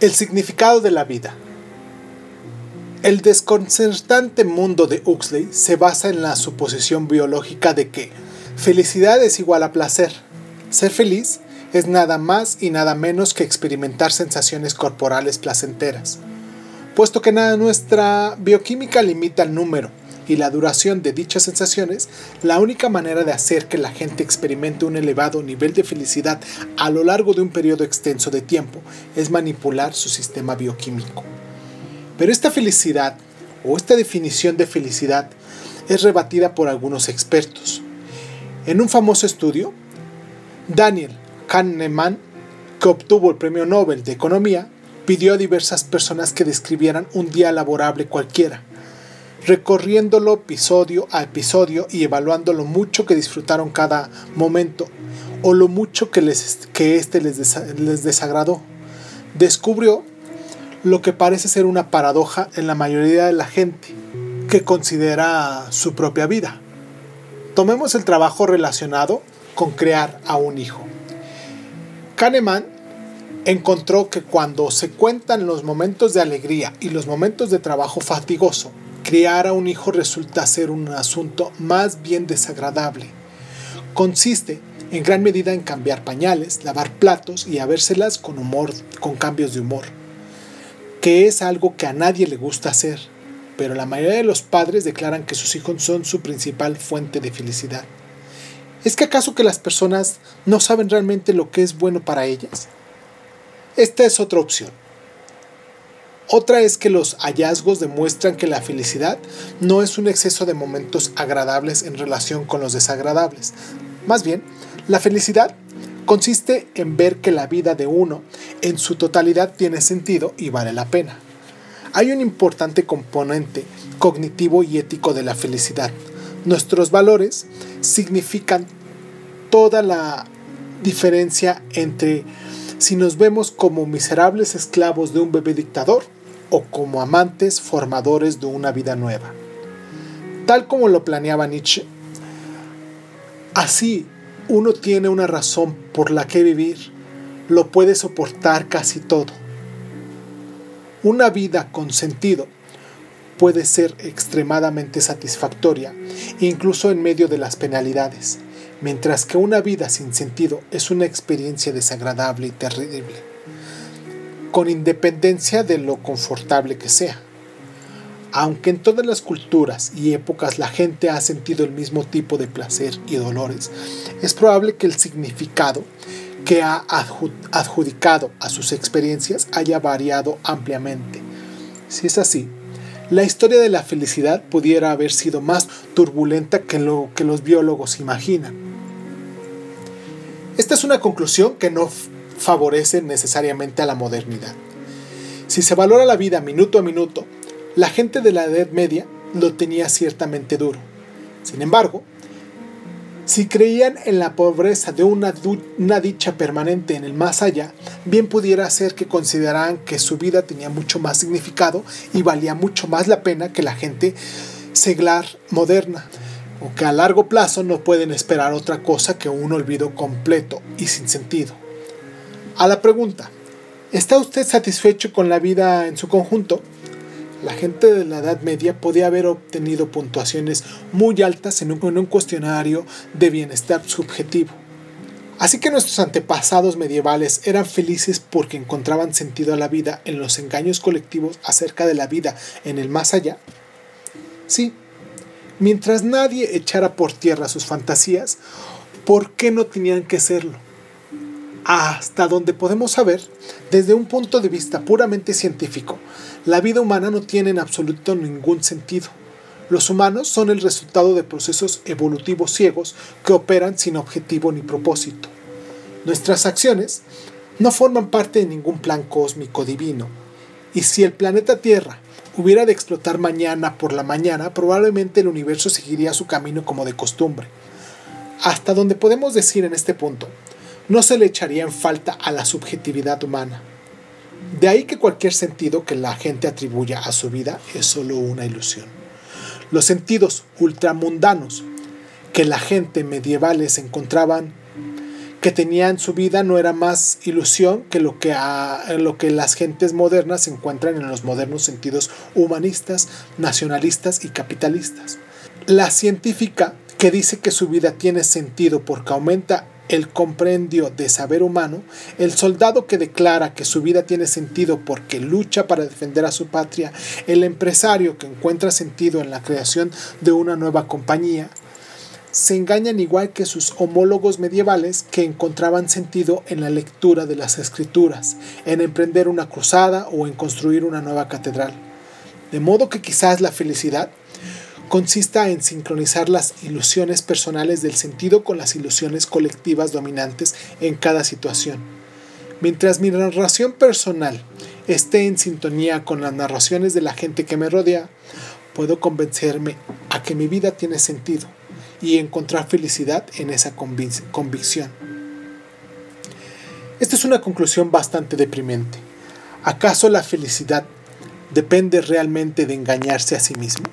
El significado de la vida. El desconcertante mundo de Huxley se basa en la suposición biológica de que felicidad es igual a placer. Ser feliz es nada más y nada menos que experimentar sensaciones corporales placenteras. Puesto que nada nuestra bioquímica limita el número y la duración de dichas sensaciones, la única manera de hacer que la gente experimente un elevado nivel de felicidad a lo largo de un periodo extenso de tiempo es manipular su sistema bioquímico. Pero esta felicidad, o esta definición de felicidad, es rebatida por algunos expertos. En un famoso estudio, Daniel Kahneman, que obtuvo el Premio Nobel de Economía, pidió a diversas personas que describieran un día laborable cualquiera, recorriéndolo episodio a episodio y evaluando lo mucho que disfrutaron cada momento o lo mucho que, les, que este les, les desagradó. Descubrió lo que parece ser una paradoja en la mayoría de la gente que considera su propia vida. Tomemos el trabajo relacionado con crear a un hijo. Kahneman encontró que cuando se cuentan los momentos de alegría y los momentos de trabajo fatigoso, criar a un hijo resulta ser un asunto más bien desagradable. Consiste en gran medida en cambiar pañales, lavar platos y habérselas con humor, con cambios de humor, que es algo que a nadie le gusta hacer, pero la mayoría de los padres declaran que sus hijos son su principal fuente de felicidad. ¿Es que acaso que las personas no saben realmente lo que es bueno para ellas? Esta es otra opción. Otra es que los hallazgos demuestran que la felicidad no es un exceso de momentos agradables en relación con los desagradables. Más bien, la felicidad consiste en ver que la vida de uno en su totalidad tiene sentido y vale la pena. Hay un importante componente cognitivo y ético de la felicidad. Nuestros valores significan toda la diferencia entre si nos vemos como miserables esclavos de un bebé dictador o como amantes formadores de una vida nueva. Tal como lo planeaba Nietzsche, así uno tiene una razón por la que vivir, lo puede soportar casi todo. Una vida con sentido puede ser extremadamente satisfactoria, incluso en medio de las penalidades mientras que una vida sin sentido es una experiencia desagradable y terrible, con independencia de lo confortable que sea. Aunque en todas las culturas y épocas la gente ha sentido el mismo tipo de placer y dolores, es probable que el significado que ha adjudicado a sus experiencias haya variado ampliamente. Si es así, la historia de la felicidad pudiera haber sido más turbulenta que lo que los biólogos imaginan. Esta es una conclusión que no favorece necesariamente a la modernidad. Si se valora la vida minuto a minuto, la gente de la Edad Media lo tenía ciertamente duro. Sin embargo, si creían en la pobreza de una, una, dicha permanente en el más allá, bien pudiera ser que consideraran que su vida tenía mucho más significado y valía mucho más la pena que la gente seglar moderna o que a largo plazo no pueden esperar otra cosa que un olvido completo y sin sentido. A la pregunta, ¿está usted satisfecho con la vida en su conjunto? La gente de la Edad Media podía haber obtenido puntuaciones muy altas en un, cuestionario de bienestar subjetivo. Así que nuestros antepasados medievales eran felices porque encontraban sentido a la vida en los engaños colectivos acerca de la vida en el más allá. Sí, Mientras nadie echara por tierra sus fantasías, ¿por qué no tenían que serlo? Hasta donde podemos saber, desde un punto de vista puramente científico, la vida humana no tiene en absoluto ningún sentido. Los humanos son el resultado de procesos evolutivos ciegos que operan sin objetivo ni propósito. Nuestras acciones no forman parte de ningún plan cósmico divino. Y si el planeta Tierra hubiera de explotar mañana por la mañana, probablemente el universo seguiría su camino como de costumbre. Hasta donde podemos decir en este punto, no se le echaría en falta a la subjetividad humana. De ahí que cualquier sentido que la gente atribuya a su vida es solo una ilusión. Los sentidos ultramundanos que la gente medievales encontraban que tenía en su vida no era más ilusión que lo que, lo que las gentes modernas encuentran en los modernos sentidos humanistas, nacionalistas y capitalistas. La científica que dice que su vida tiene sentido porque aumenta el comprendio de saber humano, el soldado que declara que su vida tiene sentido porque lucha para defender a su patria, el empresario que encuentra sentido en la creación de una nueva compañía, se engañan igual que sus homólogos medievales que encontraban sentido en la lectura de las escrituras, en emprender una cruzada o en construir una nueva catedral. De modo que quizás la felicidad consista en sincronizar las ilusiones personales del sentido con las ilusiones colectivas dominantes en cada situación. Mientras mi narración personal esté en sintonía con las narraciones de la gente que me rodea, puedo convencerme a que mi vida tiene sentido y encontrar felicidad en esa convicción. Esta es una conclusión bastante deprimente. ¿Acaso la felicidad depende realmente de engañarse a sí mismo?